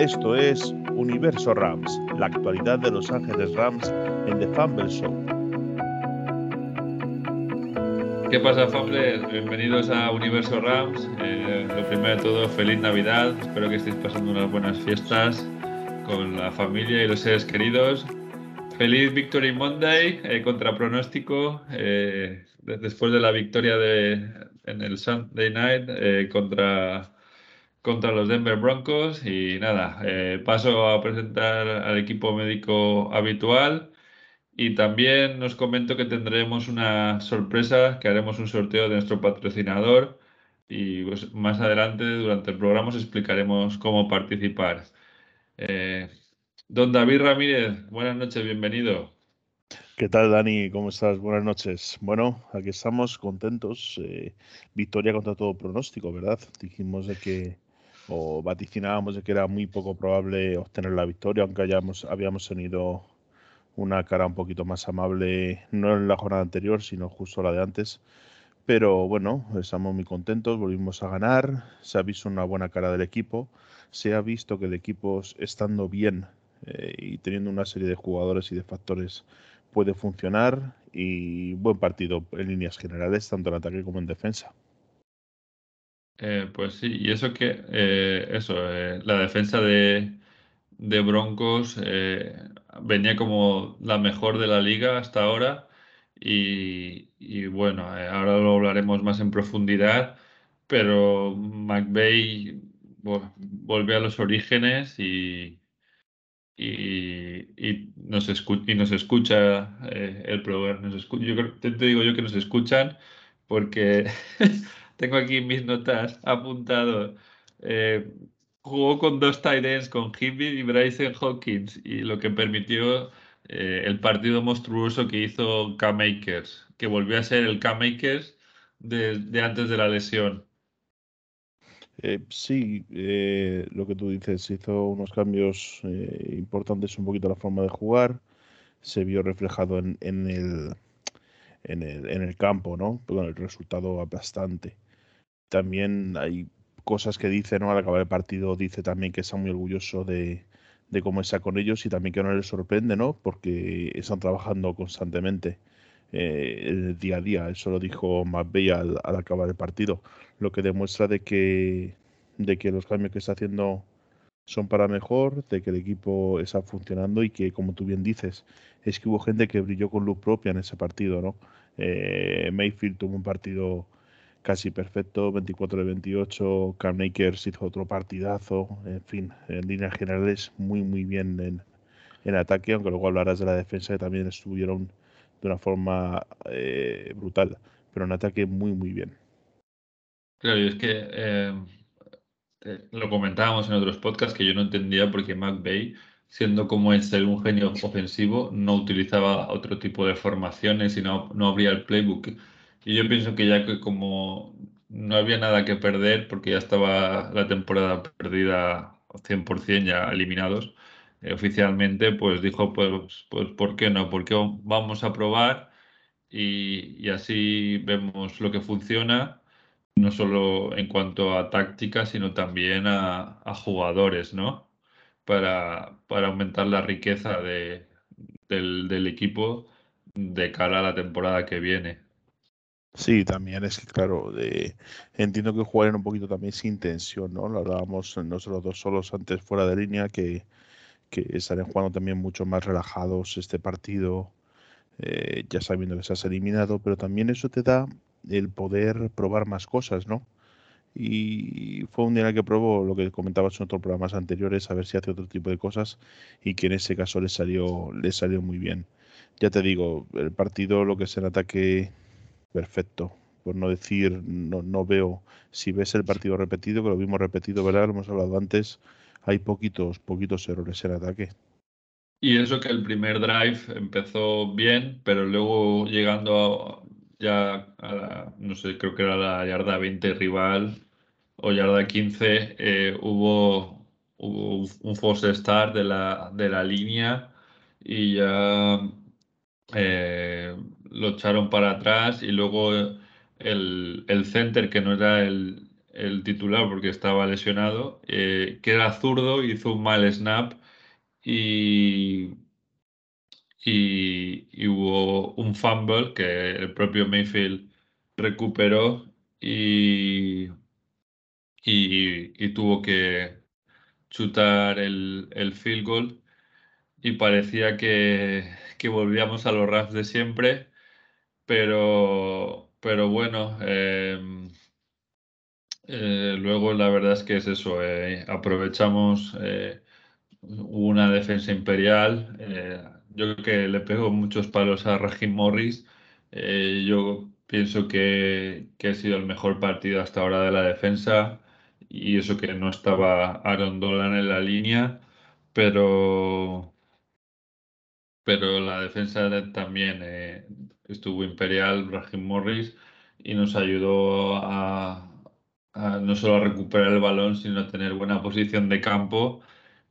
Esto es Universo Rams, la actualidad de Los Ángeles Rams en The Fumble Show. ¿Qué pasa, Famblers? Bienvenidos a Universo Rams. Eh, lo primero de todo, feliz Navidad. Espero que estéis pasando unas buenas fiestas con la familia y los seres queridos. Feliz Victory Monday eh, contra pronóstico. Eh, después de la victoria de, en el Sunday Night eh, contra, contra los Denver Broncos. Y nada, paso a presentar al equipo médico habitual. Y también nos comento que tendremos una sorpresa, que haremos un sorteo de nuestro patrocinador y pues, más adelante durante el programa os explicaremos cómo participar. Eh, don David Ramírez, buenas noches, bienvenido. ¿Qué tal, Dani? ¿Cómo estás? Buenas noches. Bueno, aquí estamos contentos. Eh, victoria contra todo pronóstico, ¿verdad? Dijimos de que, o vaticinábamos de que era muy poco probable obtener la victoria, aunque hayamos, habíamos tenido una cara un poquito más amable, no en la jornada anterior, sino justo la de antes. Pero bueno, estamos muy contentos, volvimos a ganar, se ha visto una buena cara del equipo, se ha visto que el equipo estando bien eh, y teniendo una serie de jugadores y de factores puede funcionar y buen partido en líneas generales, tanto en ataque como en defensa. Eh, pues sí, y eso que, eh, eso, la defensa de, de Broncos eh, venía como la mejor de la liga hasta ahora y, bueno, eh, ahora lo hablaremos más en profundidad, pero McVeigh volvió a los orígenes y, y, nos, y nos escucha eh, el programa. Nos yo te, digo yo que nos escuchan porque tengo aquí mis notas apuntado jugó con dos tight ends, con Hibby y Bryson Hawkins, y lo que permitió eh, el partido monstruoso que hizo K-Makers, que volvió a ser el K-Makers de, antes de la lesión. Eh, sí, eh, lo que tú dices, hizo unos cambios importantes un poquito la forma de jugar, se vio reflejado en, el, en, el, en el campo, ¿no? Con el resultado aplastante. También hay cosas que dice ¿no? al acabar el partido, dice también que está muy orgulloso de, cómo está con ellos y también que no les sorprende, ¿no? Porque están trabajando constantemente eh, día a día. Eso lo dijo McVeigh al, al, acabar el partido, lo que demuestra de que, de que los cambios que está haciendo son para mejor, de que el equipo está funcionando y que, como tú bien dices, es que hubo gente que brilló con luz propia en ese partido, ¿no? Eh, Mayfield tuvo un partido casi perfecto, 24 de 28, Cam hizo otro partidazo, en fin, en líneas generales muy muy bien en, en ataque, aunque luego hablarás de la defensa que también estuvieron de una forma eh, brutal, pero en ataque muy muy bien. Claro, y es que eh, eh, lo comentábamos en otros podcasts que yo no entendía porque McVeigh, siendo como es ser un genio ofensivo, no utilizaba otro tipo de formaciones y no, no abría el playbook y yo pienso que ya que como no había nada que perder, porque ya estaba la temporada perdida 100% ya eliminados eh, oficialmente, pues dijo, pues, pues, ¿por qué no? Porque vamos a probar y, así vemos lo que funciona, no solo en cuanto a táctica, sino también a, jugadores, ¿no? Para, para, aumentar la riqueza de, del, del equipo de cara a la temporada que viene. Sí, también es que, claro, entiendo que jugaron un poquito también sin tensión, ¿no? Lo hablábamos nosotros dos solos antes fuera de línea, que, que estarían jugando también mucho más relajados este partido, eh, ya sabiendo que se has eliminado, pero también eso te da el poder probar más cosas, ¿no? Y fue un día en el que probó lo que comentabas en otros programas anteriores, a ver si hace otro tipo de cosas, y que en ese caso le salió, le salió muy bien. Ya te digo, el partido, lo que es el ataque perfecto. Por no decir, no, veo, si ves el partido repetido, que lo vimos repetido, ¿verdad? Lo hemos hablado antes, hay poquitos, poquitos errores en ataque. Y eso que el primer drive empezó bien, pero luego llegando ya a la, no sé, creo que era la yarda 20 rival o yarda 15, eh, hubo, hubo, un false start de la, de la línea y ya eh, lo echaron para atrás y luego el, el center, que no era el, el titular porque estaba lesionado, eh, que era zurdo, hizo un mal snap y, y, hubo un fumble que el propio Mayfield recuperó y, y, tuvo que chutar el, el, field goal. Y parecía que, que volvíamos a los Rams de siempre, pero, pero bueno, em, eh, luego la verdad es que es eso, eh, aprovechamos eh, una defensa imperial. yo creo que le pego muchos palos a Raheem Morris. yo pienso que, que, ha sido el mejor partido hasta ahora de la defensa y eso que no estaba Aaron Dolan en la línea, pero, pero la defensa también estuvo imperial, Raheem Morris, y nos ayudó a, no solo a recuperar el balón, sino a tener buena posición de campo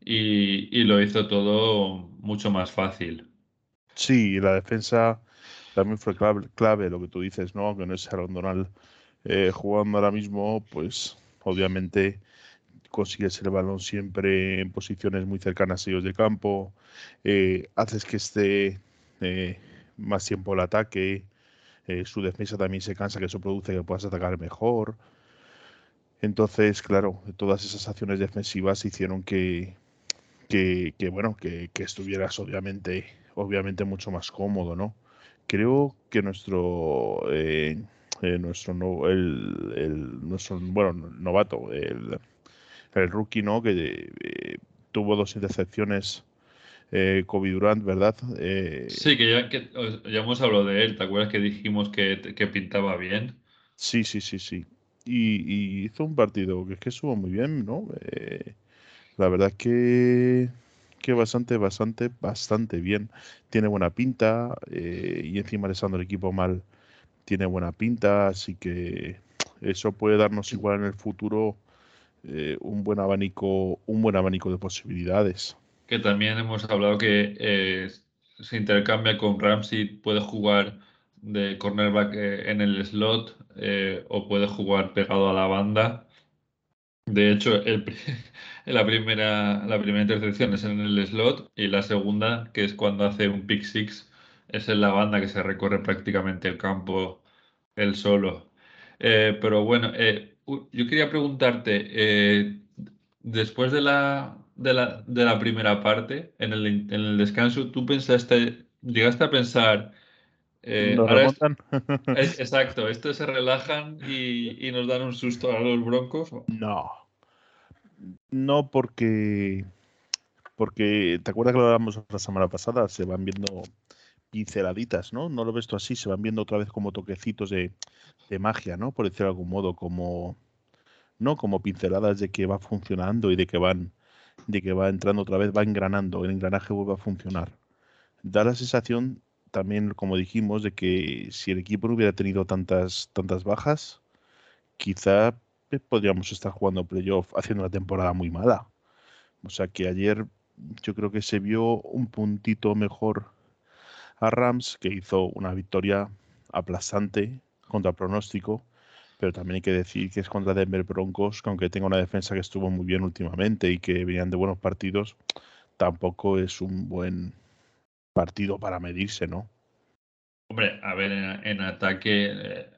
y, lo hizo todo mucho más fácil. Sí, la defensa también fue clave, lo que tú dices, ¿no? Aunque no es Aaron eh, jugando ahora mismo, pues obviamente consigues el balón siempre en posiciones muy cercanas a ellos de campo, eh, haces que esté eh, más tiempo el ataque, su defensa también se cansa, que eso produce que puedas atacar mejor. Entonces, claro, todas esas acciones defensivas hicieron que, que, bueno, que, estuvieras obviamente, obviamente mucho más cómodo, ¿no? Creo que nuestro, eh, eh, nuestro, no, el, nuestro, bueno, novato, el, el rookie, ¿no? Que eh, tuvo dos intercepciones Kobe Durant, ¿verdad? sí, que ya, que ya hemos hablado de él, ¿te acuerdas que dijimos que, que pintaba bien? Sí, sí, sí, sí y, hizo un partido que es que estuvo muy bien, ¿no? Eh, la verdad es que, que bastante, bastante, bastante bien. Tiene buena pinta eh, y encima estando el equipo mal, tiene buena pinta, así que eso puede darnos igual en el futuro eh, un buen abanico, un buen abanico de posibilidades. Que también hemos hablado que se intercambia con Ramsey, puede jugar de cornerback eh, en el slot eh, o puede jugar pegado a la banda. De hecho, el, la, primera, la primera intercepción es en el slot y la segunda, que es cuando hace un pick six, es en la banda que se recorre prácticamente el campo él solo. Eh, pero bueno, yo quería preguntarte, después de la, de la, de la primera parte, en el, en el descanso, ¿tú pensaste, llegaste a pensar eh, exacto, estos se relajan y, nos dan un susto a los broncos. No. No, porque. Porque, ¿te acuerdas que lo hablamos la semana pasada? Se van viendo pinceladitas, ¿no? No lo ves tú así, se van viendo otra vez como toquecitos de, de magia, ¿no? Por decirlo de algún modo, como. ¿No? Como pinceladas de que va funcionando y de que van. De que va entrando otra vez, va engranando, el engranaje vuelve a funcionar. Da la sensación también, como dijimos, de que si el equipo no hubiera tenido tantas, tantas bajas, quizá eh, podríamos estar jugando playoff haciendo una temporada muy mala. O sea que ayer yo creo que se vio un puntito mejor a Rams, que hizo una victoria aplastante contra pronóstico, pero también hay que decir que es contra Denver Broncos, que aunque tenga una defensa que estuvo muy bien últimamente y que venían de buenos partidos, tampoco es un buen partido para medirse, ¿no? Hombre, a ver, en, ataque, eh,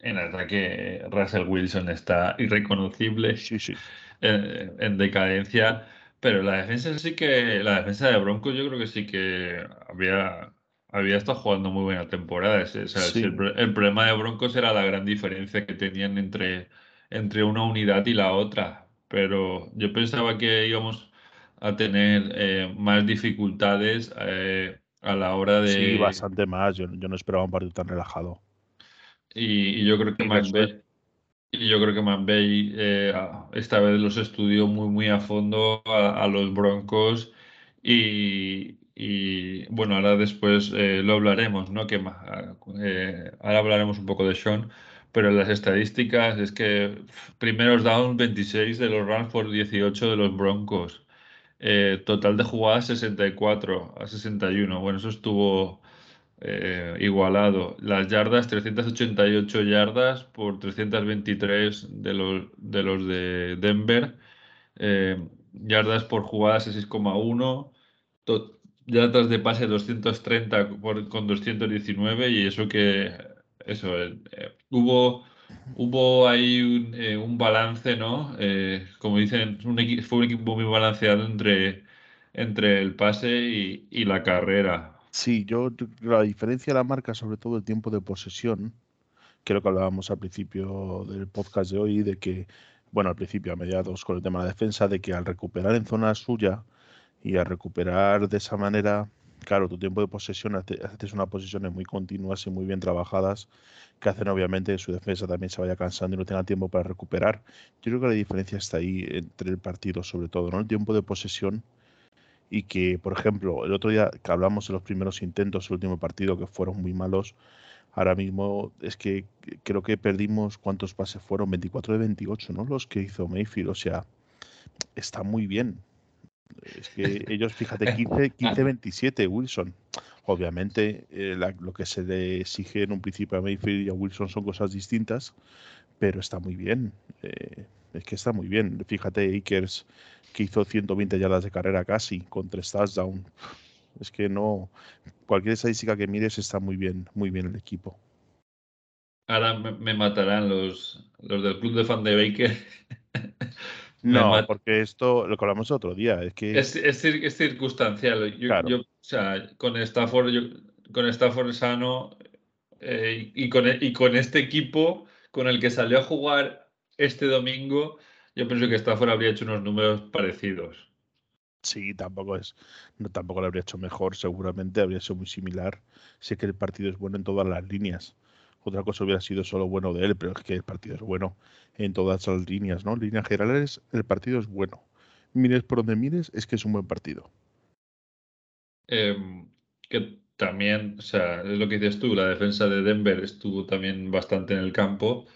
en ataque Russell Wilson está irreconocible, sí, sí. En, decadencia, pero la defensa sí que, la defensa de Broncos yo creo que sí que había, había estado jugando muy buena temporada. el, problema de Broncos era la gran diferencia que tenían entre, entre una unidad y la otra, pero yo pensaba que íbamos a tener eh, más dificultades eh, a la hora de... Sí, bastante más. Yo, no esperaba un partido tan relajado. Y, yo creo que McVeigh, y yo creo que McVeigh eh, esta vez los estudió muy, muy a fondo a, los Broncos y, bueno, ahora después lo hablaremos, ¿no? Que ahora hablaremos un poco de Sean, pero las estadísticas es que primeros down 26 de los Rams por 18 de los Broncos. Eh, total de jugadas 64 a 61. Bueno, eso estuvo eh, igualado. Las yardas, 388 yardas por 323 de los de, los de Denver. Eh, yardas por jugadas 6,1. Yardas de pase 230 con 219 y eso que eso eh, hubo hubo ahí un, balance, ¿no? como dicen, fue un equipo muy balanceado entre, entre el pase y, y la carrera. Sí, yo la diferencia de la marca, sobre todo el tiempo de posesión, creo que hablábamos al principio del podcast de hoy, de que, bueno, al principio, a mediados con el tema de la defensa, de que al recuperar en zona suya y al recuperar de esa manera, claro, tu tiempo de posesión, haces unas posiciones muy continuas y muy bien trabajadas, que hacen obviamente que su defensa también se vaya cansando y no tenga tiempo para recuperar. Yo creo que la diferencia está ahí entre el partido, sobre todo, ¿no? El tiempo de posesión y que, por ejemplo, el otro día que hablamos de los primeros intentos, el último partido que fueron muy malos, ahora mismo es que creo que perdimos cuántos pases fueron, 24 de 28, ¿no? Los que hizo Mayfield, o sea, está muy bien. Es que ellos, fíjate, 15, 15 27 Wilson. Obviamente, eh, lo que se le exige en un principio a Mayfield y a Wilson son cosas distintas, pero está muy bien. Eh, es que está muy bien. Fíjate, Akers que hizo 120 yardas de carrera casi, con tres touchdowns. Es que no, cualquier estadística que mires está muy bien, muy bien el equipo. Ahora me, matarán los, los del club de fan de Baker. no, porque esto lo hablamos otro día. Es que es, es, circunstancial. Yo, o sea, con Stafford, con Stafford sano eh, y, con, y con este equipo con el que salió a jugar este domingo, yo pienso que Stafford habría hecho unos números parecidos. Sí, tampoco es, no, tampoco lo habría hecho mejor, seguramente habría sido muy similar. Sé que el partido es bueno en todas las líneas. Otra cosa hubiera sido solo bueno de él, pero es que el partido es bueno en todas las líneas, ¿no? En líneas generales, el partido es bueno. Mires por donde mires, es que es un buen partido. Em, que también, o sea, es lo que dices tú, la defensa de Denver estuvo también bastante en el campo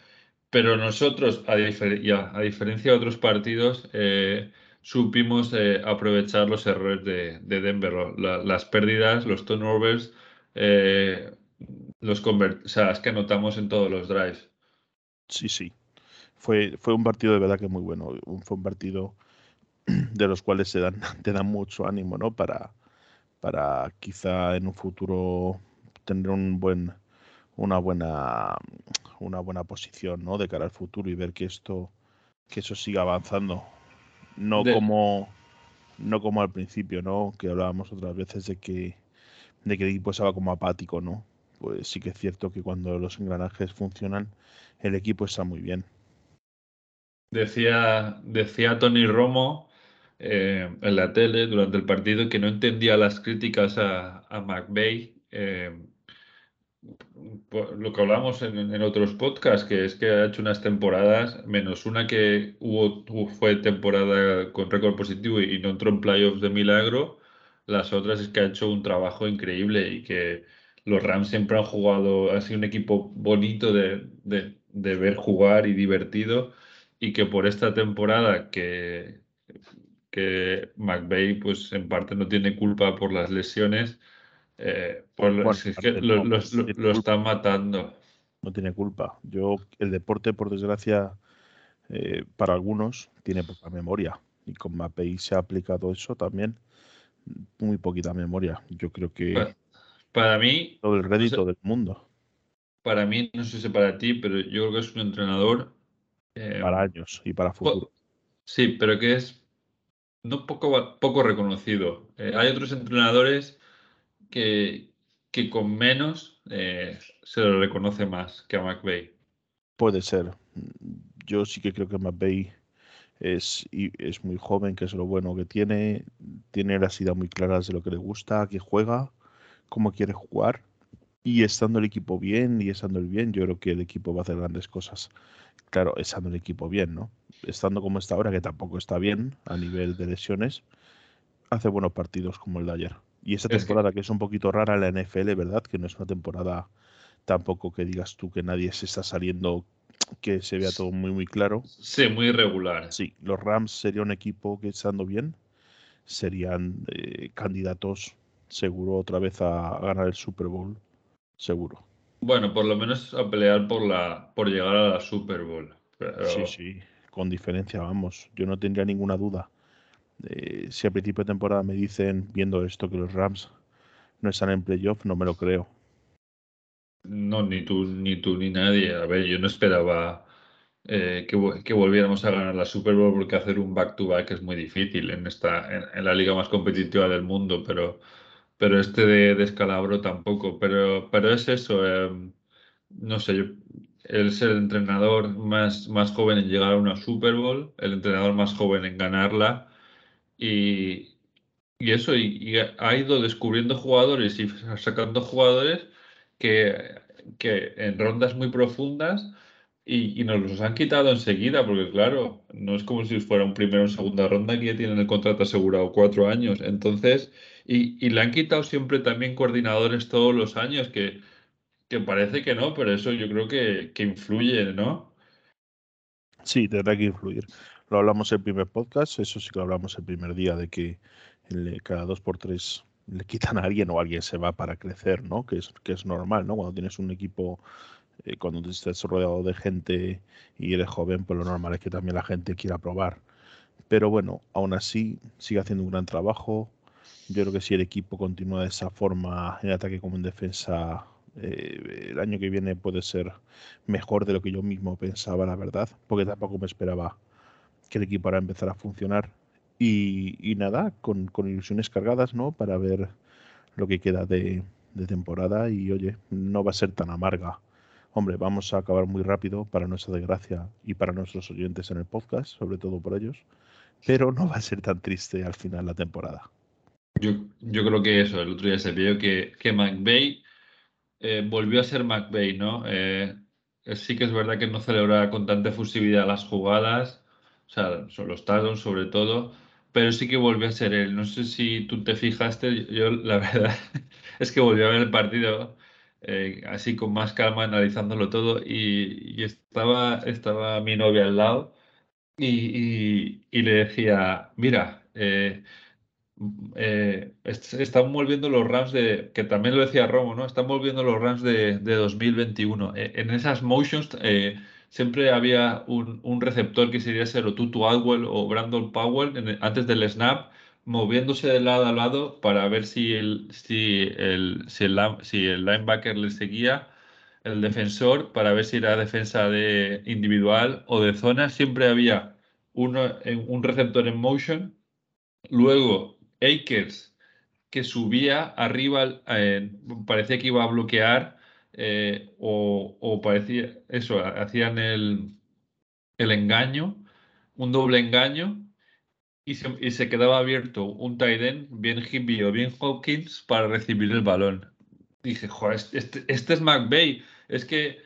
pero nosotros, a, a diferencia de otros partidos, eh, supimos eh, aprovechar los errores de, Denver, las pérdidas, los turnovers, eh, los o sea, es que anotamos en todos los drives. Sí, sí. Fue, fue un partido de verdad que muy bueno. Fue un partido de los cuales se dan, te dan mucho ánimo, ¿no? Para, para quizá en un futuro tener un buen, una buena una buena posición ¿no? de cara al futuro y ver que esto que eso siga avanzando no como no como al principio no que hablábamos otras veces de que de que el equipo estaba como apático no pues sí que es cierto que cuando los engranajes funcionan el equipo está muy bien. Decía decía Tony Romo eh, en la tele durante el partido que no entendía las críticas a, a McVeigh eh, lo que hablamos en, otros podcasts, que es que ha hecho unas temporadas, menos una que hubo, fue temporada con récord positivo y no entró en playoffs de milagro, las otras es que ha hecho un trabajo increíble y que los Rams siempre han jugado, ha sido un equipo bonito de, de, ver jugar y divertido y que por esta temporada que, que McVeigh pues en parte no tiene culpa por las lesiones, eh, pues es que lo, están matando. No tiene culpa. Yo, el deporte, por desgracia, eh, para algunos, tiene poca memoria. Y con Mapei se ha aplicado eso también. Muy poquita memoria. Yo creo que. Para, mí. Todo el rédito del mundo. Para mí, no sé si para ti, pero yo creo que es un entrenador. Eh, para años y para futuro. Sí, pero que es no poco, poco reconocido. hay otros entrenadores que, que con menos eh, se lo reconoce más que a McVeigh. Puede ser. Yo sí que creo que McVeigh es, es muy joven, que es lo bueno que tiene. Tiene las ideas muy claras de lo que le gusta, a qué juega, cómo quiere jugar. Y estando el equipo bien y estando el bien, yo creo que el equipo va a hacer grandes cosas. Claro, estando el equipo bien, ¿no? Estando como está ahora, que tampoco está bien a nivel de lesiones, hace buenos partidos como el de ayer. Y esa temporada que... es un poquito rara en la NFL, ¿verdad? Que no es una temporada tampoco que digas tú que nadie se está saliendo, que se vea todo muy, muy claro. Sí, muy irregular. Sí, los Rams sería un equipo que estando bien, serían eh, candidatos seguro otra vez a, ganar el Super Bowl seguro. Bueno, por lo menos a pelear por la por llegar a la Super Bowl. Sí, sí, con diferencia, vamos. Yo no tendría ninguna duda. Eh, si a principio de temporada me dicen, viendo esto, que los Rams no están en playoff, no me lo creo. No, ni tú, ni tú, ni nadie. A ver, yo no esperaba eh, que, volviéramos a ganar la Super Bowl porque hacer un back-to-back es muy difícil en, esta, en, la liga más competitiva del mundo, pero, pero este de, descalabro tampoco. Pero, pero es eso, em, no sé, yo, él es el entrenador más, más joven en llegar a una Super Bowl, el entrenador más joven en ganarla y, y eso, y, ha ido descubriendo jugadores y sacando jugadores que, que en rondas muy profundas y, nos los han quitado enseguida, porque claro, no es como si fuera un primero o segunda ronda que ya tienen el contrato asegurado cuatro años. Entonces, y, y le han quitado siempre también coordinadores todos los años, que, que parece que no, pero eso yo creo que, que influye, ¿no? Sí, tendrá que influir. Lo hablamos en el primer podcast, eso sí que lo hablamos el primer día, de que cada dos por tres le quitan a alguien o alguien se va para crecer, ¿no? Que es, que es normal, ¿no? Cuando tienes un equipo, eh, cuando estás rodeado de gente y eres joven, pues lo normal es que también la gente quiera probar. Pero bueno, aún así sigue haciendo un gran trabajo. Yo creo que si el equipo continúa de esa forma en ataque como en defensa, eh, el año que viene puede ser mejor de lo que yo mismo pensaba, la verdad, porque tampoco me esperaba que el equipo ahora empezara a funcionar. Y, nada, con, con, ilusiones cargadas, ¿no? Para ver lo que queda de, de, temporada y oye, no va a ser tan amarga. Hombre, vamos a acabar muy rápido para nuestra desgracia y para nuestros oyentes en el podcast, sobre todo por ellos, pero no va a ser tan triste al final la temporada. Yo, yo creo que eso, el otro día se vio que, que McVeigh eh, volvió a ser McVeigh, ¿no? Eh, sí que es verdad que no celebraba con tanta efusividad las jugadas, o sea, son los touchdowns sobre todo, pero sí que volvió a ser él. No sé si tú te fijaste, yo la verdad es que volvió a ver el partido eh, así con más calma, analizándolo todo, y, estaba, estaba mi novia al lado y, le decía, mira, eh, eh, están volviendo los Rams de, que también lo decía Romo, ¿no? Están volviendo los Rams de, 2021. E, en esas motions eh, siempre había un, receptor que sería ser o Tutu Adwell o Brandon Powell antes del snap, moviéndose de lado a lado para ver si el, si el, si el, linebacker le seguía, el defensor, para ver si era defensa de individual o de zona. Siempre había un receptor en motion. Luego Akers que subía arriba, parecía que iba a bloquear eh, o, parecía eso, hacían el, el engaño, un doble engaño y se, quedaba abierto un end, bien Hippie o bien Hawkins, para recibir el balón. Dije, joder, este, este es McVeigh. Es que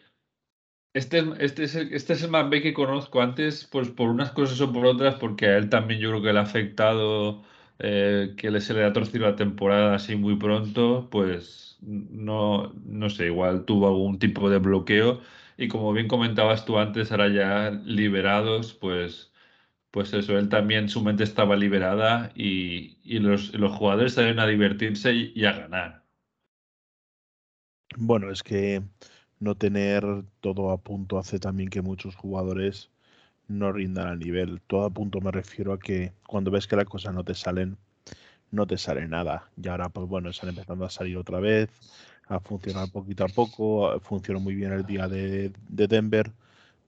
este, este, es el, este es el que conozco antes, pues por unas cosas o por otras, porque a él también yo creo que le ha afectado eh, que se le ha torcido la temporada así muy pronto, pues no, no sé, igual tuvo algún tipo de bloqueo. Y como bien comentabas tú antes, ahora ya liberados, pues, pues eso, él también su mente estaba liberada y, los, jugadores salen a divertirse y, a ganar. Bueno, es que no tener todo a punto hace también que muchos jugadores no rindan al nivel. Todo a punto me refiero a que cuando ves que las cosas no te salen, no te sale nada. Y ahora, pues bueno, están empezando a salir otra vez, a funcionar poquito a poco. Funcionó muy bien el día de, Denver,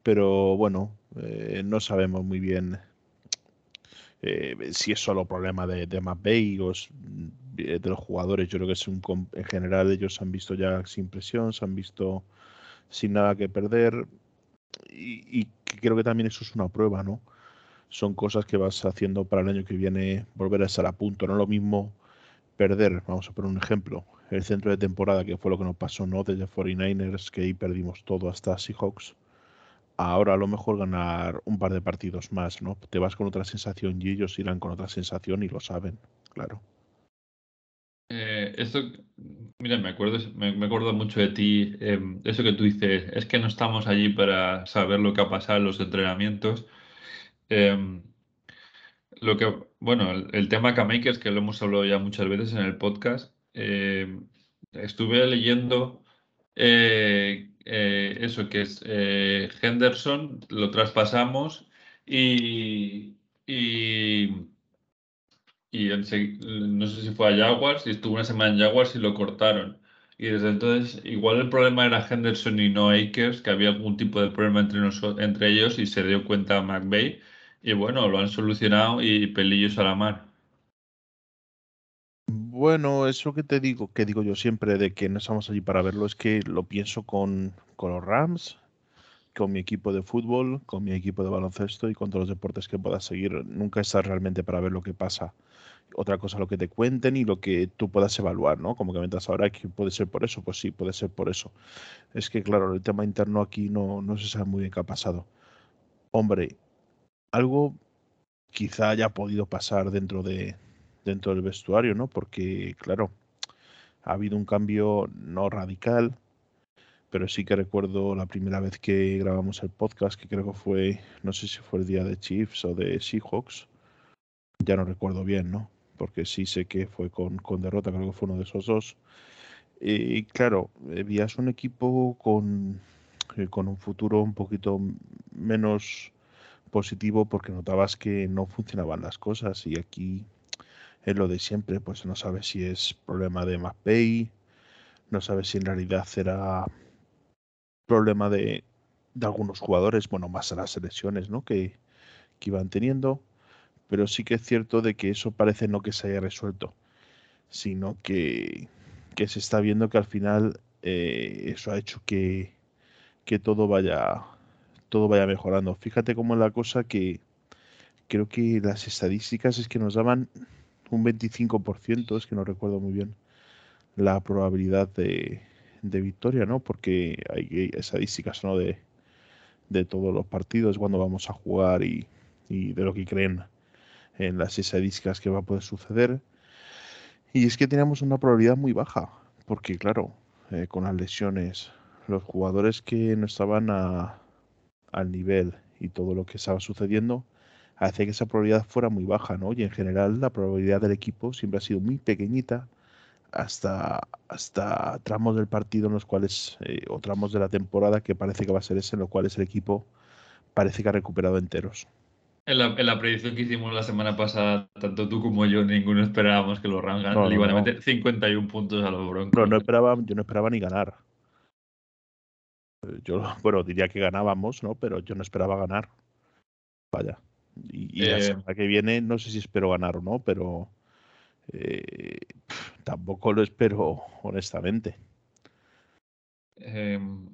pero bueno, eh, no sabemos muy bien eh, si es solo problema de, de McVeigh o de los jugadores. Yo creo que es un, en general ellos se han visto ya sin presión, se han visto sin nada que perder y, creo que también eso es una prueba, ¿no? Son cosas que vas haciendo para el año que viene volver a estar a punto. No lo mismo perder, vamos a poner un ejemplo, el centro de temporada, que fue lo que nos pasó, ¿no? Desde 49ers, que ahí perdimos todo hasta Seahawks. Ahora a lo mejor ganar un par de partidos más, ¿no? Te vas con otra sensación y ellos irán con otra sensación y lo saben, claro. Eh, esto, mira, me acuerdo, me, acuerdo mucho de ti. Em, eso que tú dices, es que no estamos allí para saber lo que ha pasado en los entrenamientos. Em, lo que, bueno, el, tema K-Makers, que lo hemos hablado ya muchas veces en el podcast, em, estuve leyendo eh, eh, eso que es eh, Henderson, lo traspasamos y, y, no sé si fue a Jaguars y estuvo una semana en Jaguars y lo cortaron. Y desde entonces, igual el problema era Henderson y no Akers, que había algún tipo de problema entre, entre ellos y se dio cuenta McVeigh. Y bueno, lo han solucionado y pelillos a la mar. Bueno, eso que te digo, que digo yo siempre de que no estamos allí para verlo, es que lo pienso con, con los Rams, con mi equipo de fútbol, con mi equipo de baloncesto y con todos los deportes que puedas seguir. Nunca estás realmente para ver lo que pasa. Otra cosa lo que te cuenten y lo que tú puedas evaluar, ¿no? Como que mientras ahora que puede ser por eso, pues sí, puede ser por eso. Es que claro, el tema interno aquí no, no se sabe muy bien qué ha pasado. Hombre, algo quizá haya podido pasar dentro de, dentro del vestuario, ¿no? Porque, claro, ha habido un cambio no radical, pero sí que recuerdo la primera vez que grabamos el podcast, que creo que fue, no sé si fue el día de Chiefs o de Seahawks, ya no recuerdo bien, ¿no? Porque sí sé que fue con, con derrota, creo que fue uno de esos dos. Y claro, veías un equipo con, eh, con un futuro un poquito menos positivo porque notabas que no funcionaban las cosas y aquí es lo de siempre, pues no sabes si es problema de McPay, no sabes si en realidad será problema de, de algunos jugadores, bueno, más a las selecciones, ¿no? Que, que, iban teniendo, pero sí que es cierto de que eso parece no que se haya resuelto, sino que, que se está viendo que al final eh, eso ha hecho que, que todo vaya todo vaya mejorando. Fíjate cómo es la cosa que creo que las estadísticas es que nos daban un 25%, es que no recuerdo muy bien la probabilidad de, victoria, ¿no? Porque hay estadísticas, ¿no? De, de todos los partidos, cuando vamos a jugar y, de lo que creen en las estadísticas que va a poder suceder. Y es que teníamos una probabilidad muy baja, porque claro, eh, con las lesiones, los jugadores que no estaban al nivel y todo lo que estaba sucediendo, hace que esa probabilidad fuera muy baja, ¿no? Y en general la probabilidad del equipo siempre ha sido muy pequeñita hasta, hasta tramos del partido en los cuales, eh, o tramos de la temporada que parece que va a ser ese, en los cuales el equipo parece que ha recuperado enteros. En la, en la predicción que hicimos la semana pasada, tanto tú como yo, ninguno esperábamos que los Rams no, le iban a meter 51 puntos a los Broncos. No, no esperaba, yo no esperaba ni ganar. Yo, bueno, diría que ganábamos, ¿no? Pero yo no esperaba ganar. Vaya. Y, la eh, semana que viene no sé si espero ganar o no, pero eh, tampoco lo espero honestamente. Em,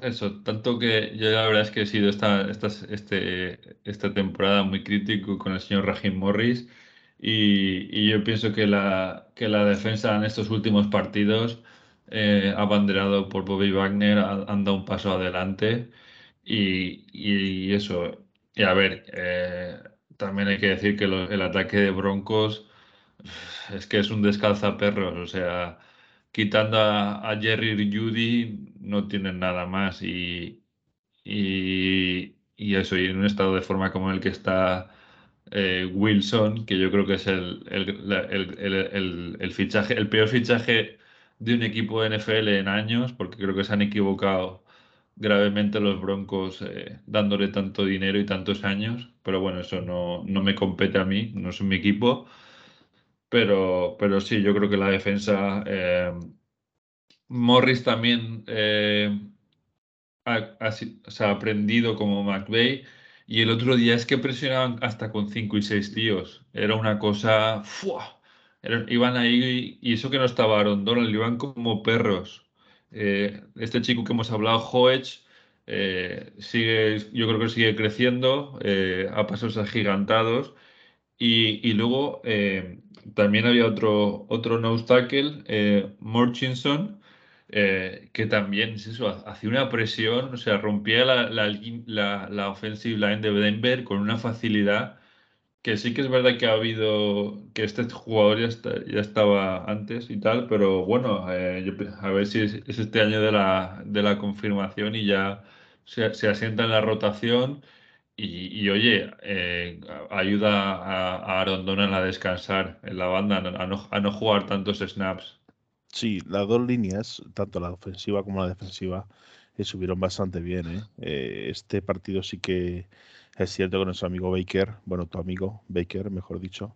eso, tanto que yo la verdad es que he sido esta, esta, este, esta temporada muy crítico con el señor Rahim Morris y, yo pienso que la, que la defensa en estos últimos partidos, eh, abanderado por Bobby Wagner, anda un paso adelante y, y eso, y a ver, eh, también hay que decir que el ataque de Broncos es que es un descalzaperros, o sea, quitando a, Jerry y Judy no tienen nada más y, y, eso, y en un estado de forma como el que está eh, Wilson, que yo creo que es el, el, el, fichaje, el peor fichaje de un equipo de NFL en años, porque creo que se han equivocado gravemente los Broncos eh, dándole tanto dinero y tantos años, pero bueno, eso no, no, me compete a mí, no es mi equipo, pero, pero sí, yo creo que la defensa... Eh, Morris también eh, ha, ha, aprendido como McVeigh y el otro día es que presionaban hasta con 5 y 6 tíos. Era una cosa... iban ahí y eso que no estaba Aaron Donald, iban como perros. Eh, este chico que hemos hablado, Hoech, eh, sigue, yo creo que sigue creciendo eh, a pasos agigantados. Y, y luego también había otro, otro nose tackle, Murchison, que también eso, hacía una presión, o sea, rompía la, la, la offensive line de Denver con una facilidad que sí que es verdad que ha habido, que este jugador ya, ya estaba antes y tal, pero bueno, eh, a ver si es, este año de la, de la confirmación y ya se, se asienta en la rotación y, oye, eh, ayuda a, a a descansar en la banda, a no, a no jugar tantos snaps. Sí, las dos líneas, tanto la ofensiva como la defensiva, eh, subieron bastante bien. ¿eh? Eh, este partido sí que es cierto que nuestro amigo Baker, bueno, tu amigo Baker, mejor dicho,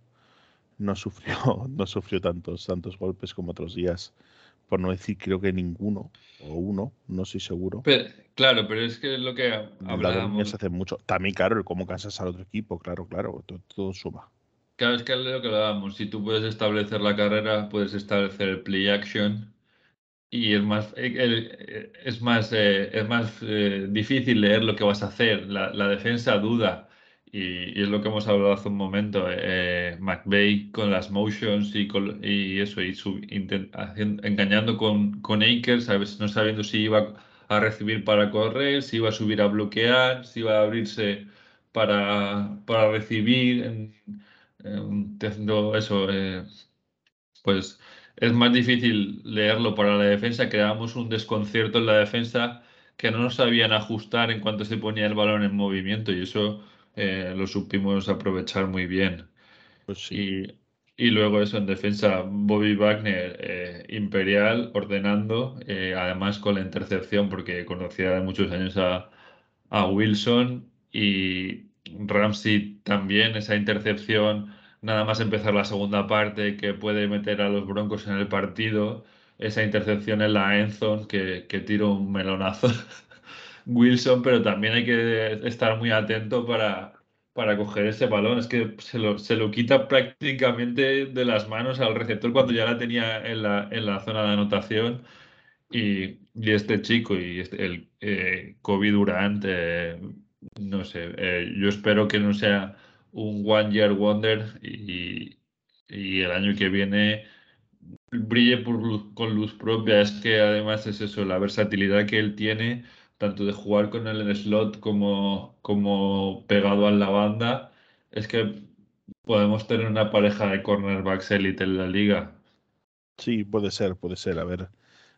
no sufrió, no sufrió tantos, tantos golpes como otros días. Por no decir, creo que ninguno, o uno, no estoy seguro. claro, pero es que lo que hablábamos. hace mucho. También, claro, cómo cansas al otro equipo, claro, claro, todo, suma. Claro, es que es lo que hablábamos. Si tú puedes establecer la carrera, puedes establecer el play action y es más, eh, eh, es más, eh, es más difícil leer lo que vas a hacer. La, defensa duda y, es lo que hemos hablado hace un momento. Eh, McVeigh con las motions y, y eso, engañando con, con Akers, no sabiendo si iba a recibir para correr, si iba a subir a bloquear, si iba a abrirse para, para recibir, haciendo eso. pues es más difícil leerlo para la defensa. Creamos un desconcierto en la defensa que no nos sabían ajustar en cuanto se ponía el balón en movimiento y eso eh, lo supimos aprovechar muy bien. Pues y, luego eso en defensa, Bobby Wagner, eh, imperial, ordenando, eh, además con la intercepción, porque conocía de muchos años a, a Wilson y Ramsey también, esa intercepción, nada más empezar la segunda parte, que puede meter a los Broncos en el partido, esa intercepción en la Enzon, que, que tira un melonazo. Wilson, pero también hay que estar muy atento para, para coger ese balón. Es que se lo, se lo quita prácticamente de las manos al receptor cuando ya la tenía en la, en la zona de anotación. Y, y este chico y este, el eh, Kobe Durant, eh, no sé, eh, yo espero que no sea un One Year Wonder y, y el año que viene brille por con luz propia. Es que además es eso, la versatilidad que él tiene tanto de jugar con él en el slot como, como pegado a la banda, es que podemos tener una pareja de cornerbacks elite en la liga. Sí, puede ser, puede ser. A ver,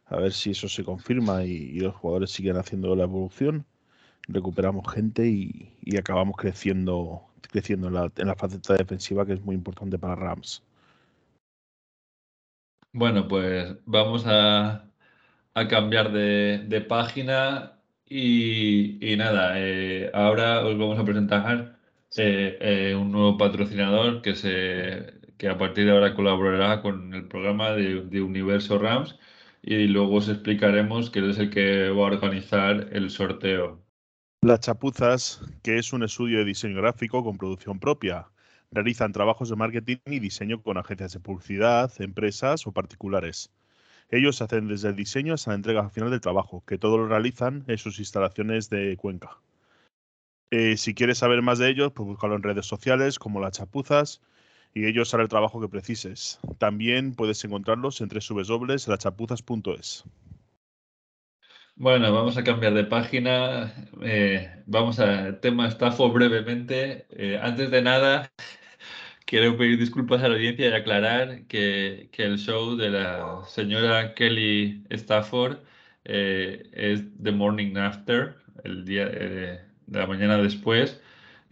a ver si eso se confirma y, los jugadores siguen haciendo la evolución. Recuperamos gente y, acabamos creciendo, creciendo en la, en la faceta defensiva que es muy importante para Rams. Bueno, pues vamos a, a cambiar de, de página y, nada, eh, ahora os vamos a presentar eh, eh, un nuevo patrocinador que, se, que a partir de ahora colaborará con el programa de, de Universo Rams y luego os explicaremos quién es el que va a organizar el sorteo. Las Chapuzas, que es un estudio de diseño gráfico con producción propia. Realizan trabajos de marketing y diseño con agencias de publicidad, empresas o particulares. Ellos hacen desde el diseño hasta la entrega final del trabajo, que todo lo realizan en sus instalaciones de Cuenca. Eh, si quieres saber más de ellos, pues búscalo en redes sociales como las chapuzas y ellos harán el trabajo que precises. También puedes encontrarlos en www.lachapuzas.es. Bueno, vamos a cambiar de página. Eh, vamos al tema Stafford brevemente. Eh, antes de nada, Quiero pedir disculpas a la audiencia y aclarar que, que el show de la señora Kelly Stafford eh, es The Morning After, el día eh, de la mañana después,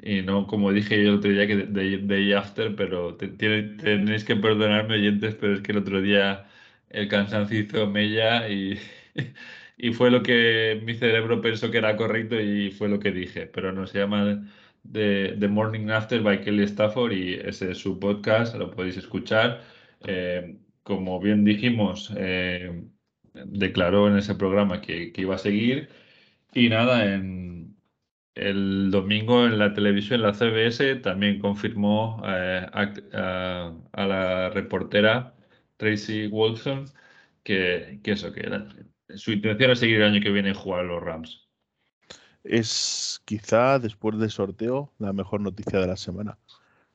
y no como dije yo el otro día que de, Day After, pero tenéis que perdonarme oyentes, pero es que el otro día el cansancio hizo mella y, y fue lo que mi cerebro pensó que era correcto y fue lo que dije, pero no se llama de The Morning After by Kelly Stafford y ese es su podcast, lo podéis escuchar. Eh, como bien dijimos, eh, declaró en ese programa que, iba a seguir y nada, en el domingo en la televisión, en la CBS, también confirmó eh, a, la reportera Tracy Wilson que, que eso, que su intención es seguir el año que viene y jugar a los Rams es quizá después del sorteo la mejor noticia de la semana,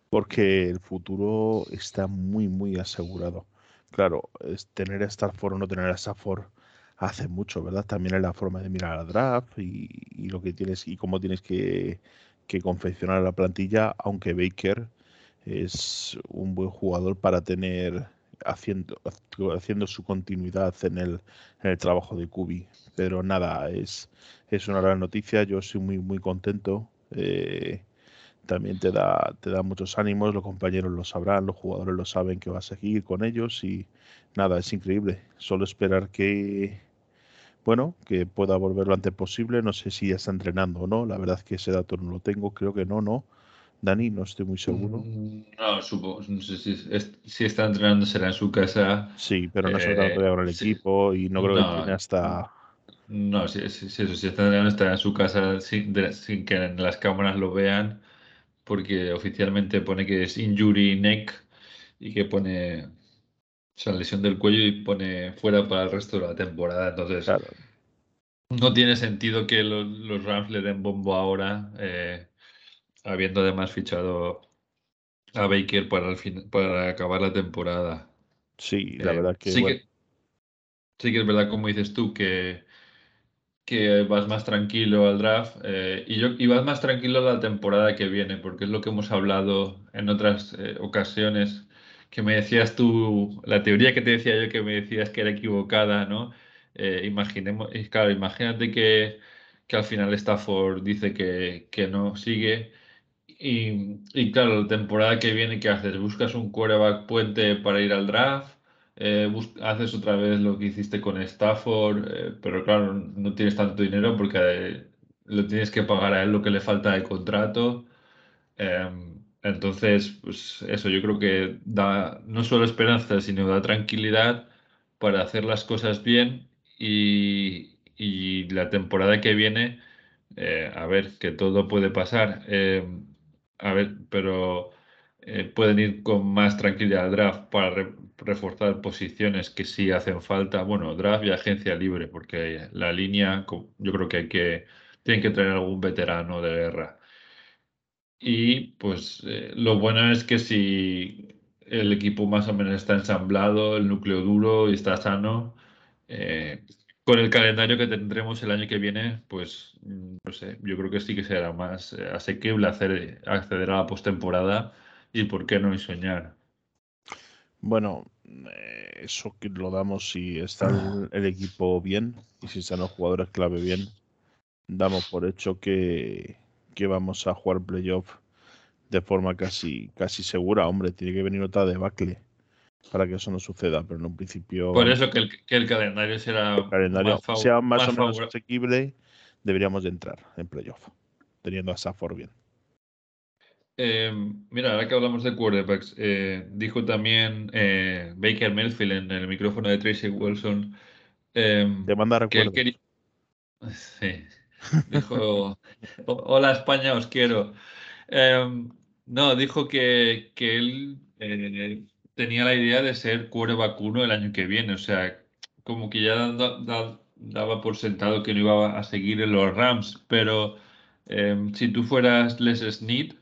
porque el futuro está muy, muy asegurado. Claro, es tener a Stafford o no tener a Stafford hace mucho, ¿verdad? También es la forma de mirar al draft y, lo que tienes y cómo tienes que, confeccionar la plantilla, aunque Baker es un buen jugador para tener haciendo, haciendo su continuidad en el, en el trabajo de Kubi. Pero nada, es, es una gran noticia. Yo soy muy, muy contento. Eh, también te da, te da muchos ánimos, los compañeros lo sabrán, los jugadores lo saben que va a seguir con ellos y nada, es increíble. Solo esperar que, bueno, que pueda volver lo antes posible. No sé si ya está entrenando o no. La verdad es que ese dato no lo tengo. Creo que no, ¿no? Dani, no estoy muy seguro. No, supongo. No sé si, si está entrenando será en su casa. Sí, pero no se eh, con el equipo y no creo que tiene hasta... No, si, si, si, está entrenando estará en su casa sin, sin que en las cámaras lo vean porque oficialmente pone que es injury neck y que pone o sea, lesión del cuello y pone fuera para el resto de la temporada. Entonces, no tiene sentido que los, Rams le den bombo ahora, eh, habiendo además fichado a Baker para, el fin, para acabar la temporada. Sí, la eh, verdad que, sí que. Sí que es verdad, como dices tú, que, que vas más tranquilo al draft eh, y, yo, y vas más tranquilo la temporada que viene, porque es lo que hemos hablado en otras ocasiones que me decías tú, la teoría que te decía yo que me decías que era equivocada, ¿no? Eh, imaginemos, claro, imagínate que, que, al final Stafford dice que, que no sigue. Y, y, claro, la temporada que viene, ¿qué haces? ¿Buscas un quarterback puente para ir al draft? Eh, haces otra vez lo que hiciste con Stafford, eh, pero claro, no tienes tanto dinero porque lo tienes que pagar a él lo que le falta de contrato. Em, entonces, pues eso yo creo que da no solo esperanza, sino da tranquilidad para hacer las cosas bien y, la temporada que viene, eh, a ver, que todo puede pasar. A ver, pero eh, pueden ir con más tranquilidad al draft para reforzar posiciones que sí hacen falta. Bueno, draft y agencia libre, porque la línea, yo creo que hay que, tienen que traer algún veterano de guerra. Y pues eh, lo bueno es que si el equipo más o menos está ensamblado, el núcleo duro y está sano, eh, con el calendario que tendremos el año que viene, pues mm, no sé, yo creo que sí que será más eh, asequible hacer, acceder a la postemporada y por qué no y soñar. Bueno, eso que lo damos si está el, equipo bien y si están los jugadores clave bien, damos por hecho que, que vamos a jugar playoff de forma casi, casi segura. Hombre, tiene que venir otra debacle para que eso no suceda, pero en un principio. Por eso que el, que el calendario será el calendario sea más, o menos asequible, deberíamos de entrar en playoff, teniendo a Safford bien. Eh, mira, ahora que hablamos de quarterbacks, eh, dijo también eh, Baker Melfield en el micrófono de Tracy Wilson. Eh, Te manda recuerdos. Sí. Dijo, hola España, os quiero. Em, no, dijo que, que él eh, tenía la idea de ser cuore vacuno el año que viene, o sea, como que ya daba por sentado que no iba a seguir en los Rams, pero em, si tú fueras Les Snead,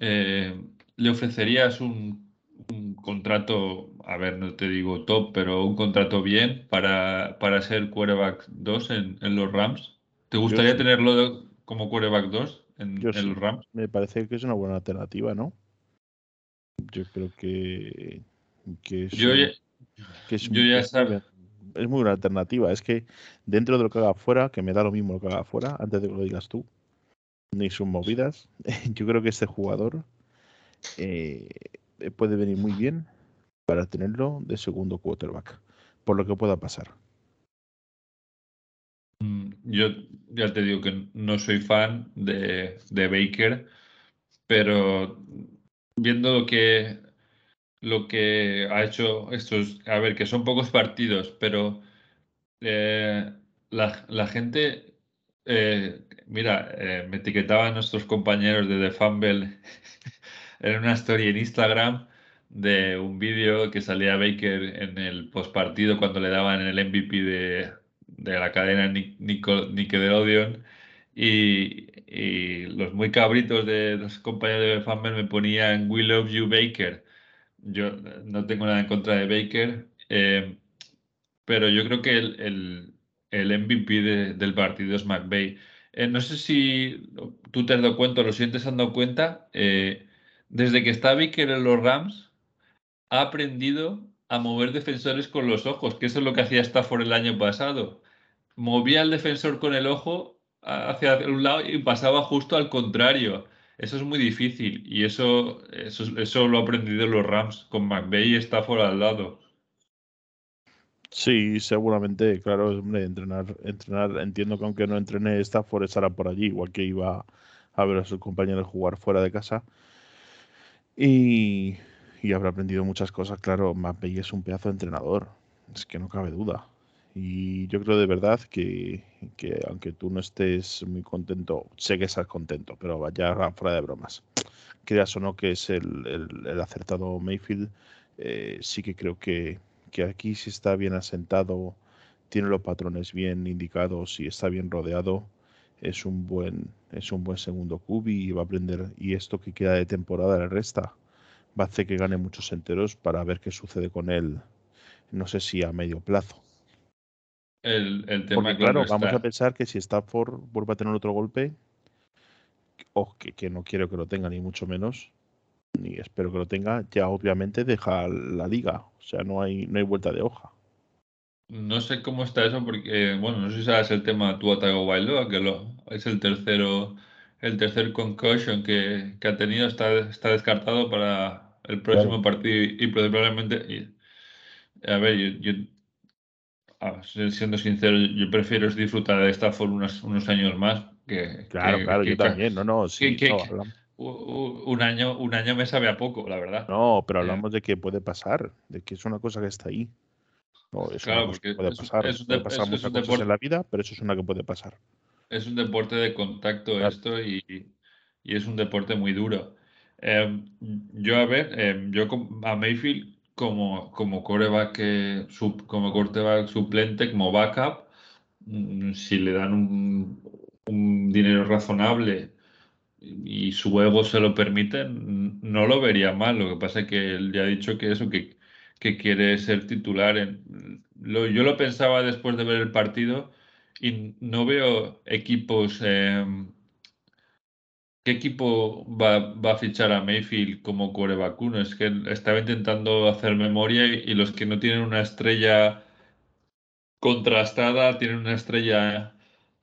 em, le ofrecerías un, un, contrato, a ver, no te digo top, pero un contrato bien para, para ser quarterback 2 en, en los Rams. ¿Te gustaría tenerlo como quarterback 2 en, los Rams? Me parece que es una buena alternativa, ¿no? Yo creo que, que es, yo ya, que es, yo ya es, es muy buena alternativa. Es que dentro de lo que haga afuera, que me da lo mismo lo que haga afuera, antes de que lo digas tú, ni sus movidas, yo creo que este jugador eh, puede venir muy bien para tenerlo de segundo quarterback, por lo que pueda pasar. Mm, yo ya te digo que no soy fan de, Baker, pero viendo lo que, lo que ha hecho estos, a ver, que son pocos partidos, pero eh, la, gente, eh, mira, eh, me etiquetaban nuestros compañeros de The Fumble en una story en Instagram de un vídeo que salía Baker en el postpartido cuando le daban el MVP de, de la cadena Nickelodeon y, y los muy cabritos de los compañeros de Farmer me ponían We Love You Baker. Yo no tengo nada en contra de Baker, eh, pero yo creo que el, el, MVP del partido es McVeigh. Eh, no sé si tú te has dado cuenta, lo sientes dando cuenta, eh, desde que está Baker en los Rams, ha aprendido a mover defensores con los ojos, que eso es lo que hacía Stafford el año pasado movía al defensor con el ojo hacia un lado y pasaba justo al contrario. eso es muy difícil y eso, eso, eso lo ha aprendido los Rams con McVeigh y Stafford al lado. Sí, seguramente, claro, hombre, entrenar, entrenar, entiendo que aunque no entrene Stafford estará por allí, igual que iba a ver a sus compañeros jugar fuera de casa. Y, y habrá aprendido muchas cosas, claro, McVeigh es un pedazo de entrenador, es que no cabe duda. Y yo creo de verdad que, que aunque tú no estés muy contento, sé que estás contento, pero vaya fuera de bromas. Creas o no que es el, el, acertado Mayfield, eh, sí que creo que, que aquí si está bien asentado, tiene los patrones bien indicados y está bien rodeado, es un buen, es un buen segundo cubi y va a aprender. Y esto que queda de temporada le resta. Va a hacer que gane muchos enteros para ver qué sucede con él. No sé si a medio plazo. El, el tema Porque claro, está. vamos a pensar que si Stafford vuelve a tener otro golpe, o que, que no quiero que lo tenga ni mucho menos, ni espero que lo tenga, ya obviamente deja la liga. O sea, no hay, no hay vuelta de hoja. No sé cómo está eso porque, bueno, no sé si sabes el tema Tua Tagovailoa, que lo, es el tercero, el tercer concussion que, que ha tenido, está, está descartado para el próximo Claro. partido y probablemente, y- a ver, yo, yo, siendo sincero, yo prefiero disfrutar de Stafford unos, unos años más que, Claro, que, claro, yo que, que- también. No, no, sí, no, un año, un año me sabe a poco, la verdad. No, pero Eh, hablamos de que puede pasar, de que es una cosa que está ahí. No, es una claro, cosa que porque puede es, pasar. es un, Puede de- pasar es- muchas cosas deporte en la vida, pero eso es una que puede pasar. Es un deporte de contacto Claro. esto y, y es un deporte muy duro. Eh, yo, a ver, eh, yo a Mayfield como, como coreback, eh, como quarterback suplente, como backup, mm, si le dan un, un dinero razonable y su ego se lo permite, no lo vería mal. Lo que pasa es que él ya ha dicho que eso, que, que quiere ser titular. En, lo, yo lo pensaba después de ver el partido y no veo equipos. eh, ¿qué equipo va, va a fichar a Mayfield como quarterback uno? Es que estaba intentando hacer memoria y, y los que no tienen una estrella contrastada, tienen una estrella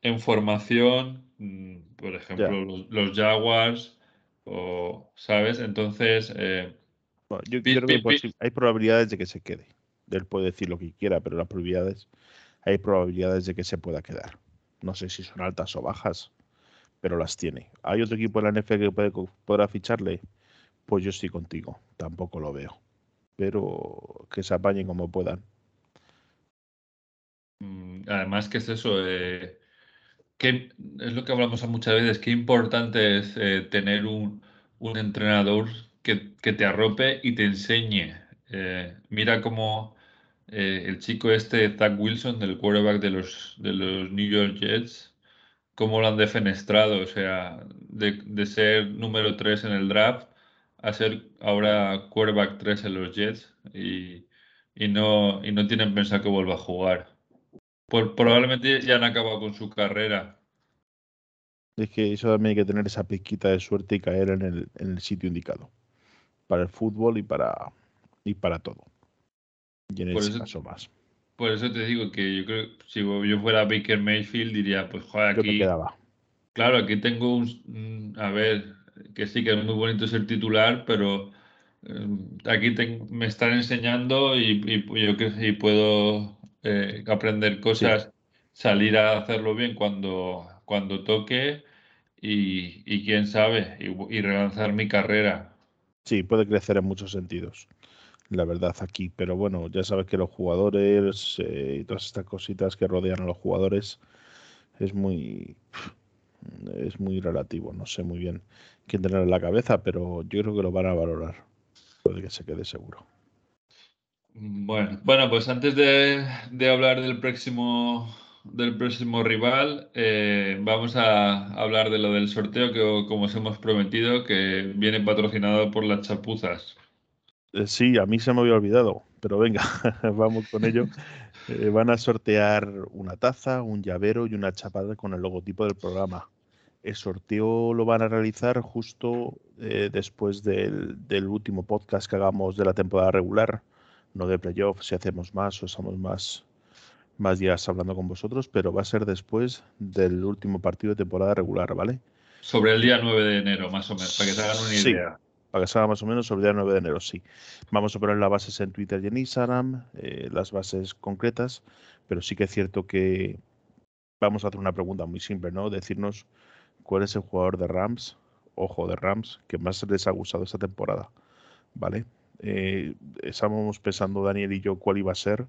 en formación, mm, por ejemplo, los, los Jaguars, o, ¿sabes? Entonces, eh, Bueno, yo, pi- creo que pi- pi- posi- hay probabilidades de que se quede. Él puede decir lo que quiera, pero las probabilidades, hay probabilidades de que se pueda quedar. No sé si son altas o bajas, pero las tiene. ¿Hay otro equipo en la NFL que puede, podrá ficharle? Pues yo estoy contigo. Tampoco lo veo. Pero que se apañen como puedan. mm, además, ¿qué es eso? Eh, qué- es lo que hablamos muchas veces, qué importante es eh, tener un, un entrenador que, que te arrope y te enseñe. Eh, mira cómo eh, el chico este, Zach Wilson, del quarterback de los, de los New York Jets, cómo lo han defenestrado, o sea, de, de ser número 3 en el draft a ser ahora quarterback 3 en los Jets y, y no, y no tienen pensado que vuelva a jugar. Por- probablemente ya han acabado con su carrera. Es que eso también hay que tener esa pizquita de suerte y caer en el, en el sitio indicado. Para el fútbol y para, y para todo. Y en Por ese eso, caso más. Por eso te digo que yo creo que si yo fuera Baker Mayfield diría, pues joder, aquí, claro, aquí tengo un, a ver, que sí que es muy bonito ser titular, pero eh, aquí me están enseñando y, y yo que y puedo eh, aprender Sí, cosas, salir a hacerlo bien cuando, cuando toque y, y quién sabe, y, y relanzar mi carrera. sí, puede crecer en muchos sentidos. La verdad aquí. Pero bueno, ya sabes que los jugadores eh, y todas estas cositas que rodean a los jugadores es muy, es muy relativo. No sé muy bien quién tener en la cabeza, pero yo creo que lo van a valorar. Puede que se quede seguro. Bueno, bueno, pues antes de, de hablar del próximo, del próximo rival, eh, vamos a hablar de lo del sorteo que, como os hemos prometido, que viene patrocinado por las chapuzas. Eh, sí, a mí se me había olvidado, pero venga, vamos con ello. Eh, van a sortear una taza, un llavero y una chapada con el logotipo del programa. El sorteo lo van a realizar justo eh, después del, del último podcast que hagamos de la temporada regular, no de playoffs, si hacemos más o estamos más, más días hablando con vosotros, pero va a ser después del último partido de temporada regular, ¿vale? Sobre el día 9 de enero, más o menos, para que se hagan una Sí, idea. Para que se haga más o menos sobre el día 9 de enero, sí. Vamos a poner las bases en Twitter y en Instagram, eh, las bases concretas, pero sí que es cierto que vamos a hacer una pregunta muy simple, ¿no? Decirnos cuál es el jugador de Rams, ojo, de Rams, que más les ha gustado esta temporada, ¿vale? Eh, estábamos pensando, Daniel y yo, cuál iba a ser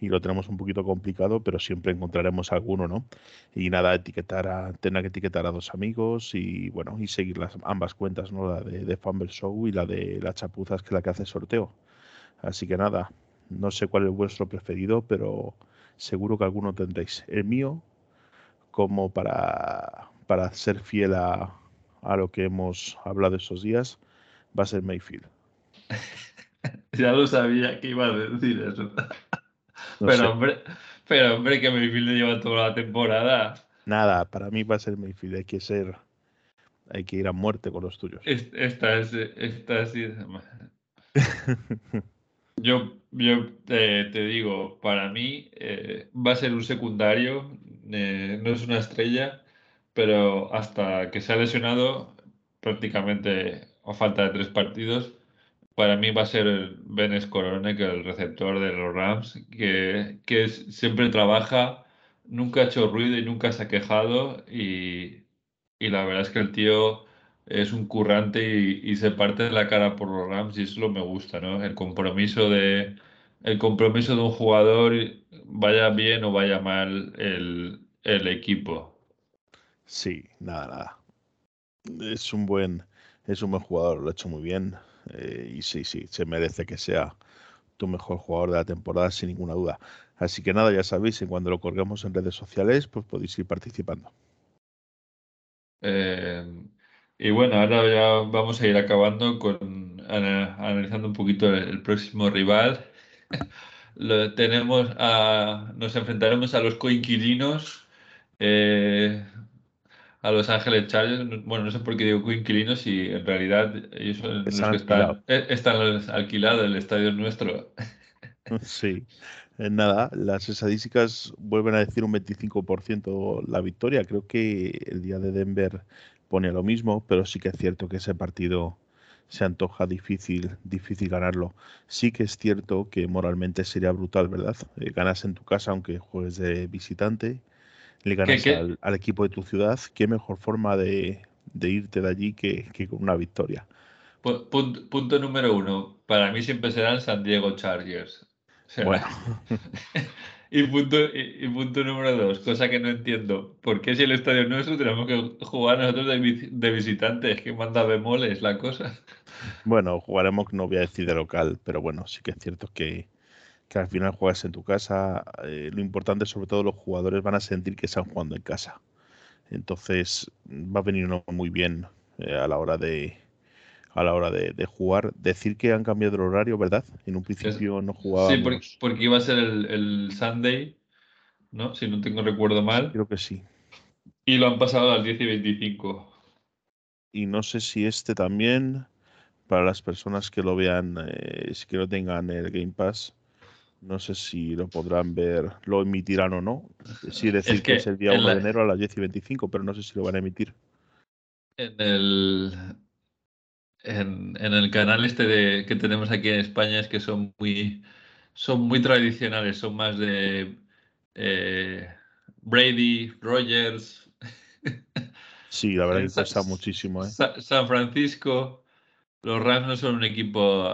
y lo tenemos un poquito complicado, pero siempre encontraremos alguno, ¿no? Y nada, etiquetar a, tener que etiquetar a dos amigos y bueno, y seguir las ambas cuentas, ¿no? La de, de Fumble Show y la de las chapuzas, que es la que hace sorteo. Así que nada, no sé cuál es vuestro preferido, pero seguro que alguno tendréis. El mío, como para, para ser fiel a, a lo que hemos hablado estos días, va a ser Mayfield. Ya lo sabía que iba a decir eso. No pero, sé. hombre, pero hombre, que Mayfield lleva toda la temporada. Nada, para mí va a ser Mayfield. Hay que ser, hay que ir a muerte con los tuyos. Es- Esta es, esta es- Yo, yo te, te digo, para mí eh, va a ser un secundario, eh, no es una estrella, pero hasta que se ha lesionado prácticamente a falta de tres partidos, para mí va a ser Ben Scorone, que es el receptor de los Rams, que, siempre trabaja, nunca ha hecho ruido y nunca se ha quejado y, la verdad es que el tío es un currante y, se parte la cara por los Rams y eso lo me gusta, ¿no? El compromiso de, el compromiso de un jugador, vaya bien o vaya mal el, el equipo. Sí, nada, nada. Es un buen, es un buen jugador, lo ha hecho muy bien. Eh, y sí, sí, se merece que sea tu mejor jugador de la temporada, sin ninguna duda. Así que nada, ya sabéis, en cuando lo colgamos en redes sociales, pues podéis ir participando. Eh, y bueno, ahora ya vamos a ir acabando con ana- analizando un poquito el, próximo rival. Tenemos nos enfrentaremos a los coinquilinos, eh, a Los Ángeles Chargers. No- Bueno, no sé por qué digo coinquilinos y en realidad ellos son los Están que están, alquilados. eh, están los alquilados, el estadio es nuestro. Sí, Eh, nada, las estadísticas vuelven a decir un 25% la victoria. Creo que el día de Denver pone lo mismo, pero sí que es cierto que ese partido se antoja difícil, difícil ganarlo. Sí que es cierto que moralmente sería brutal, ¿verdad? Eh, ganas en tu casa aunque juegues de visitante, le ganas qué? Al, al equipo de tu ciudad. ¿Qué mejor forma de, de irte de allí que, que con una victoria? Pu- Punto, punto número uno, para mí siempre serán San Diego Chargers. Bueno, Y punto, y, y punto número dos, cosa que no entiendo. ¿Por qué si el estadio es nuestro tenemos que jugar nosotros de, de visitantes? ¿Qué manda bemoles la cosa? Bueno, jugaremos, no voy a decir de local, pero bueno, sí que es cierto que, que al final juegas en tu casa. eh, lo importante, sobre todo, los jugadores van a sentir que están jugando en casa. Entonces, va a venir muy bien eh, a la hora de a la hora de, de jugar. Decir que han cambiado el horario, ¿verdad? En un principio no Sí, jugábamos. porque, porque iba a ser el, el Sunday, ¿no? Si no tengo recuerdo mal. Creo que sí. Y lo han pasado a las 10 y 25. Y no sé si este también, para las personas que lo vean, eh, si que no tengan el Game Pass, no sé si lo podrán ver, lo emitirán o no. Sí, decir que, que es el día en 1 la- de enero a las 10 y 25, pero no sé si lo van a emitir. En el, en, en el canal este de, que tenemos aquí en España es que son muy, son muy tradicionales, son más de eh, Brady, Rogers, Sí, la verdad que cuesta muchísimo, ¿eh? Sa- San Francisco. Los Rams no son un equipo.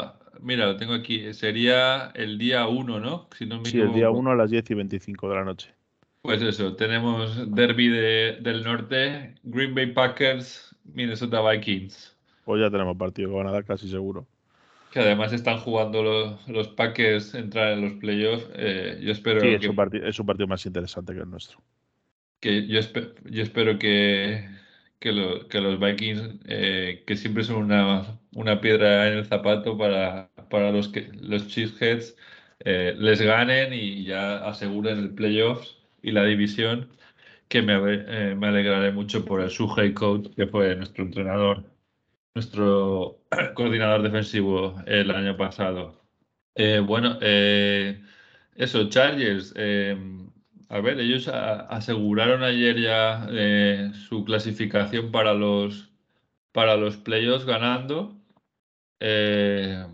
Mira, lo tengo aquí. Sería el día 1, ¿no? Si no me Sí, el día equivoco. 1 a las 10 y 25 de la noche. Pues eso, tenemos Derby de- del Norte, Green Bay Packers, Minnesota Vikings. Pues ya tenemos partido que van a dar casi seguro. Que además están jugando los, los Packers entrar en los playoffs. Eh, yo espero Sí, es que, un, parti- es un partido más interesante que el nuestro. que yo, espe- yo espero que, que, lo- que los Vikings, eh, que siempre son una, una piedra en el zapato para, para los, que, los Cheeseheads, eh, les ganen y ya aseguren el playoffs y la división, que me, eh, me alegraré mucho por el Suhei Coach, que fue nuestro entrenador, nuestro coordinador defensivo el año pasado. Bueno, eso, Chargers. A ver, ellos aseguraron ayer ya eh, su clasificación para los, para los playoffs ganando. Eh,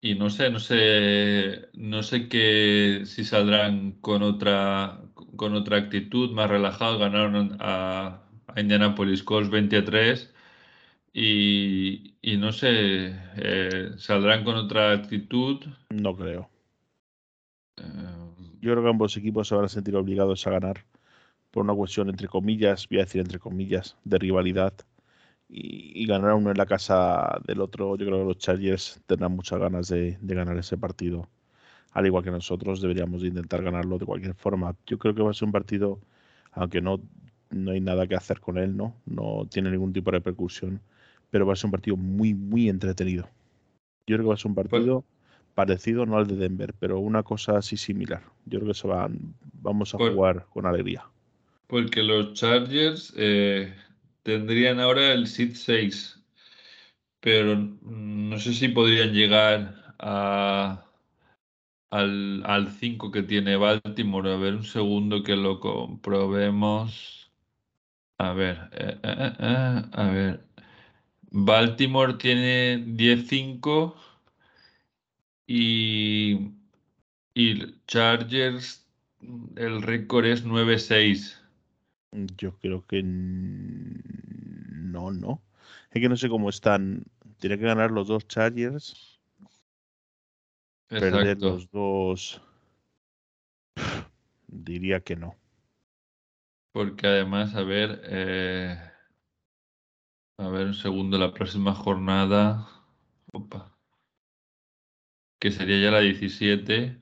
y no sé, no sé, no sé qué si saldrán con otra, con otra actitud, más relajados. Ganaron a, a Indianapolis Colts 23 y, y no sé, eh, saldrán con otra actitud. No creo. Yo creo que ambos equipos se van a sentir obligados a ganar por una cuestión entre comillas, voy a decir entre comillas, de rivalidad. Y, ganar uno en la casa del otro, yo creo que los Chargers tendrán muchas ganas de, ganar ese partido. Al igual que nosotros, deberíamos intentar ganarlo de cualquier forma. Yo creo que va a ser un partido, aunque no, no hay nada que hacer con él, ¿no? No tiene ningún tipo de repercusión, pero va a ser un partido muy, muy entretenido. Yo creo que va a ser un pues partido parecido, no al de Denver, pero una cosa así similar. Yo creo que se van, vamos a jugar con alegría. Porque los Chargers eh, tendrían ahora el seed 6, pero no sé si podrían llegar a, al, al 5 que tiene Baltimore. A ver, un segundo que lo comprobemos. A ver, eh, eh, a ver. Baltimore tiene 10-5 y, y Chargers, el récord es 9-6. Yo creo que no, no. Es que no sé cómo están. Tiene que ganar los dos Chargers. Perder los dos. Diría que no. Porque además, a ver. Eh, a ver, un segundo, la próxima jornada. Opa que sería ya la 17.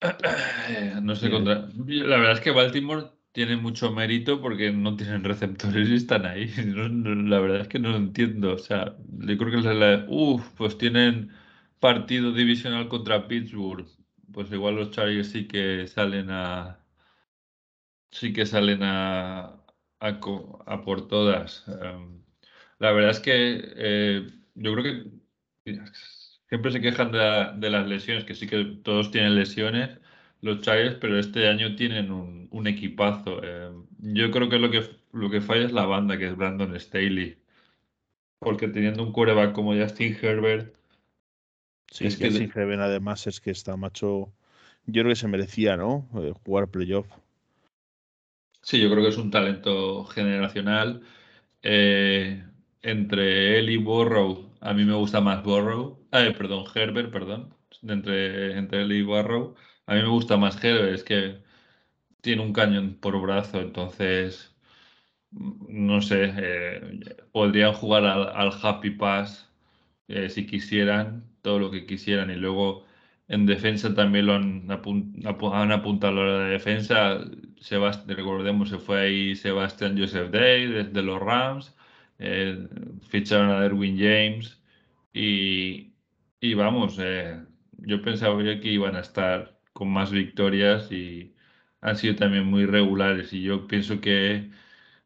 No sé contra. La verdad es que Baltimore tiene mucho mérito porque no tienen receptores y están ahí. la verdad es que no lo entiendo. O sea, yo creo que es la. Uf, pues tienen partido divisional contra Pittsburgh. Pues igual los Chargers sí que salen a. Sí que salen a. a, por todas. Em, la verdad es que eh, yo creo que siempre se quejan de, las lesiones, que sí que todos tienen lesiones, los Chargers, pero este año tienen un, equipazo. Eh, yo creo que lo que lo que falla es la banda, que es Brandon Staley. Porque teniendo un quarterback como Justin Herbert. Sí, es que Justin Herbert además es que está macho. Yo creo que se merecía, ¿no? Eh, jugar playoff. Sí, yo creo que es un talento generacional. Eh, entre él y Borrow, a mí me gusta más Borrow. Eh, perdón, Herbert, perdón. Entre, entre él y Borrow, a mí me gusta más Herbert. Es que tiene un cañón por brazo, entonces, no sé, eh, podrían jugar al, Happy Pass eh, si quisieran, todo lo que quisieran. Y luego en defensa también lo han, han apuntado a la defensa. recordemos, se fue ahí Sebastián Joseph Day desde los Rams eh, ficharon a Derwin James y, vamos, eh, yo pensaba que iban a estar con más victorias y han sido también muy regulares y yo pienso que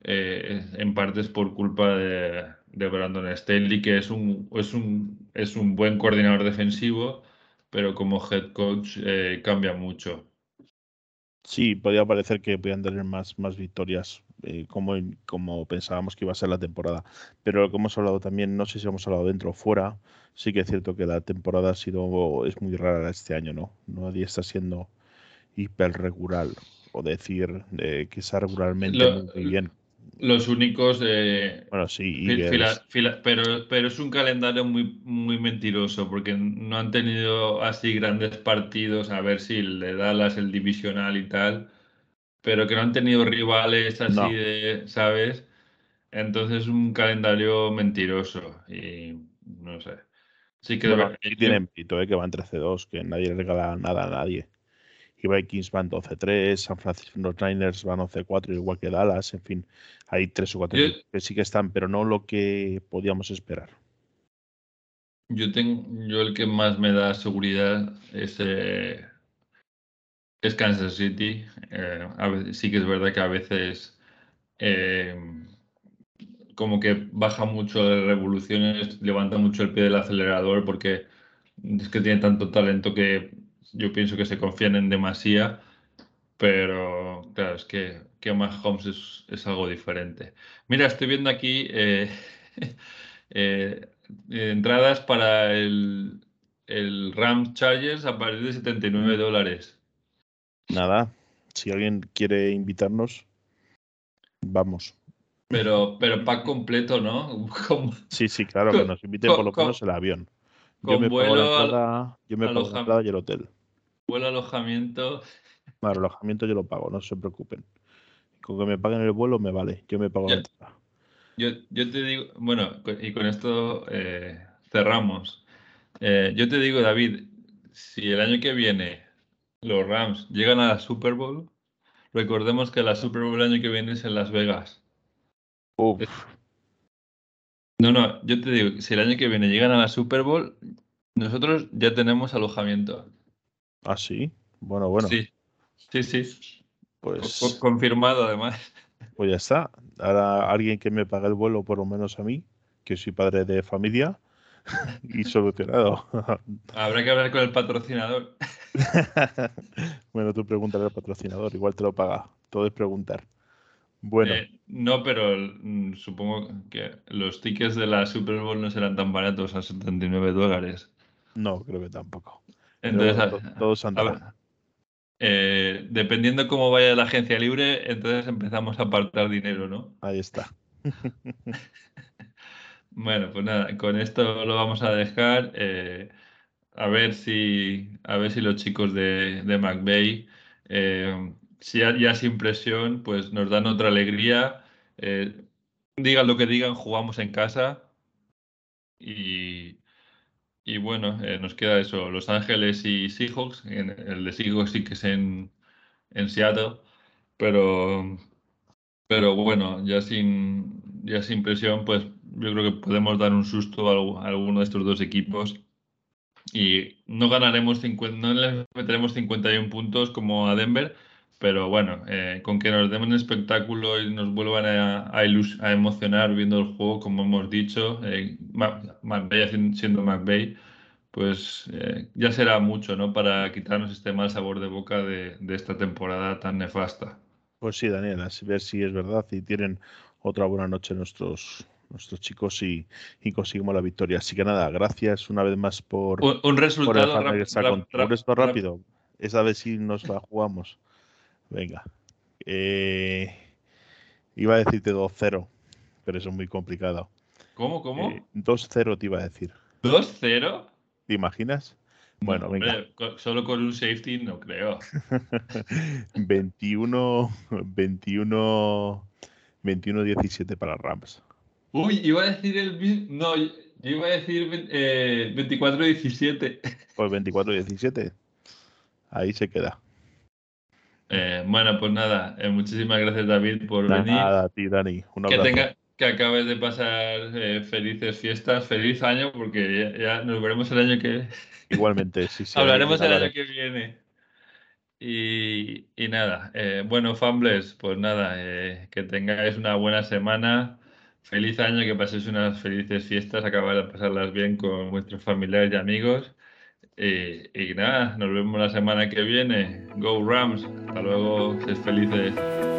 eh, en parte es por culpa de, Brandon Staley, que es un, es, un, es un buen coordinador defensivo, pero como head coach cambia mucho. Sí, podía parecer que podían tener más, más victorias eh, como, como pensábamos que iba a ser la temporada. Pero lo que hemos hablado también, no sé si hemos hablado dentro o fuera, sí que es cierto que la temporada ha sido, es muy rara este año, ¿no? Nadie está siendo hiper regular o decir eh, que sea regularmente muy bien. Los únicos. Eh, bueno, sí, pero, pero es un calendario muy, muy mentiroso porque no han tenido así grandes partidos. A ver si le Dallas el divisional y tal pero que no han tenido rivales así de, ¿sabes? Entonces es un calendario mentiroso y no sé. Sí que bueno, tienen mérito, ¿eh? que van 13-2, que nadie le regala nada a nadie. Y Vikings van 12-3, San Francisco los Niners van 11-4, igual que Dallas, en fin, hay tres o cuatro que sí que están, pero no lo que podíamos esperar. Yo tengo, yo el que más me da seguridad es eh, es Kansas City. Eh, sí que es verdad que a veces eh, como que baja mucho de revoluciones, levanta mucho el pie del acelerador porque es que tiene tanto talento que yo pienso que se confían en demasía, pero claro, es que, que Mahomes es, es algo diferente. Mira, estoy viendo aquí eh, entradas para el, el Ram Chargers a partir de 79 dólares. Nada, si alguien quiere invitarnos, vamos. Pero, pero pack completo, ¿no? Con- Sí, sí, claro, que nos inviten con- por lo menos el avión. Yo con me pago la vuelo, entrada, yo me pago la y el hotel. vuelo, alojamiento. Bueno, el alojamiento yo lo pago, no se preocupen. Con que me paguen el vuelo me vale, yo me pago la Ya. entrada. Yo, yo te digo, bueno, y con esto eh, cerramos. Eh, yo te digo, David, si el año que viene los Rams llegan a la Super Bowl, recordemos que la Super Bowl el año que viene es en Las Vegas. Uf, No, no, yo te digo, si el año que viene llegan a la Super Bowl, nosotros ya tenemos alojamiento. ¿ah, sí? Bueno, bueno, Sí, sí, sí. Pues, co- confirmado además. pues ya está. Ahora alguien que me pague el vuelo, por lo menos a mí, que soy padre de familia, y solucionado. Habrá que hablar con el patrocinador. bueno, tú pregúntale al patrocinador, igual te lo paga. Todo es preguntar. Bueno, Eh, no, pero mm, supongo que los tickets de la Super Bowl no serán tan baratos a 79 dólares. no, creo que tampoco. Entonces, a- todos a andarán. ver, eh, dependiendo cómo vaya la agencia libre, entonces empezamos a apartar dinero, ¿no? Ahí está. Bueno, pues nada, con esto lo vamos a dejar. eh, a ver si, a ver si los chicos de, de McVeigh, eh, si ya, sin presión, pues nos dan otra alegría. eh, digan lo que digan, jugamos en casa. Y, y bueno, eh, nos queda eso, Los Ángeles y Seahawks. El de Seahawks sí que es en, en Seattle, pero, pero bueno, ya sin, ya sin presión, pues yo creo que podemos dar un susto a alguno de estos dos equipos. Y no ganaremos 50, no les meteremos 51 puntos como a Denver, pero bueno, eh, con que nos den un espectáculo y nos vuelvan a, emocionar viendo el juego, como hemos dicho, eh, siendo McVay, pues eh, ya será mucho, ¿no? Para quitarnos este mal sabor de boca de, de esta temporada tan nefasta. Pues sí, Daniel, a ver si es verdad y tienen otra buena noche nuestros, nuestros chicos y, y conseguimos la victoria. Así que nada, gracias una vez más por, Un, un por resultado rap- estar rap- rap- rápido. Esa vez sí nos la jugamos. Venga. Eh, iba a decirte 2-0, pero eso es muy complicado. ¿Cómo? ¿Cómo? Eh, 2-0 te iba a decir. ¿2-0? ¿Te imaginas? Bueno, No, venga. hombre, solo con un safety no creo. 21, 21, 21-17 para Rams. Uy, iba a decir el mismo. No, yo iba a decir eh, 24-17. Pues 24-17. Ahí se queda. Eh, bueno, pues nada, eh, muchísimas gracias David por venir. Nada, a ti, Dani. Un Que abrazo. tenga, que acabes de pasar eh, felices fiestas, feliz año, porque ya, ya nos veremos el año que Igualmente, sí, sí. hablaremos el año que viene. Y, y nada, bueno, Fambles, pues nada, que tengáis una buena semana, feliz año, que paséis unas felices fiestas, acabar de pasarlas bien con vuestros familiares y amigos. Y, y nada, nos vemos la semana que viene. Go Rams, hasta luego, sed felices.